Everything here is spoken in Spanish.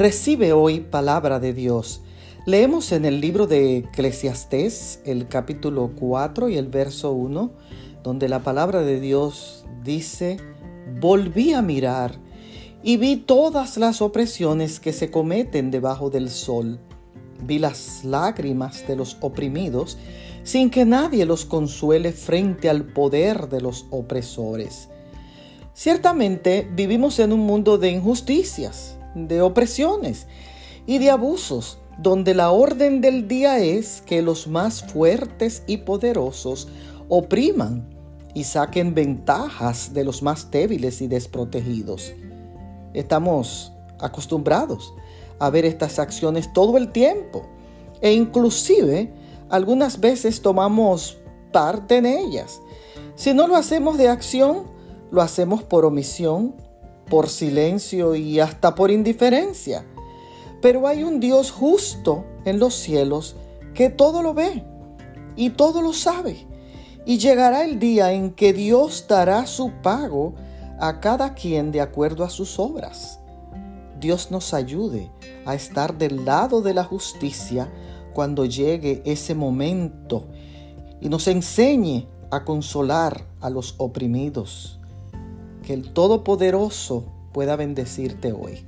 Recibe hoy palabra de Dios. Leemos en el libro de Eclesiastés, el capítulo 4 y el verso 1, donde la palabra de Dios dice, volví a mirar y vi todas las opresiones que se cometen debajo del sol. Vi las lágrimas de los oprimidos sin que nadie los consuele frente al poder de los opresores. Ciertamente vivimos en un mundo de injusticias, de opresiones y de abusos, donde la orden del día es que los más fuertes y poderosos opriman y saquen ventajas de los más débiles y desprotegidos. Estamos acostumbrados a ver estas acciones todo el tiempo e inclusive algunas veces tomamos parte en ellas. Si no lo hacemos de acción, lo hacemos por omisión, por silencio y hasta por indiferencia. Pero hay un Dios justo en los cielos que todo lo ve y todo lo sabe. Y llegará el día en que Dios dará su pago a cada quien de acuerdo a sus obras. Dios nos ayude a estar del lado de la justicia cuando llegue ese momento y nos enseñe a consolar a los oprimidos. Que el Todopoderoso pueda bendecirte hoy.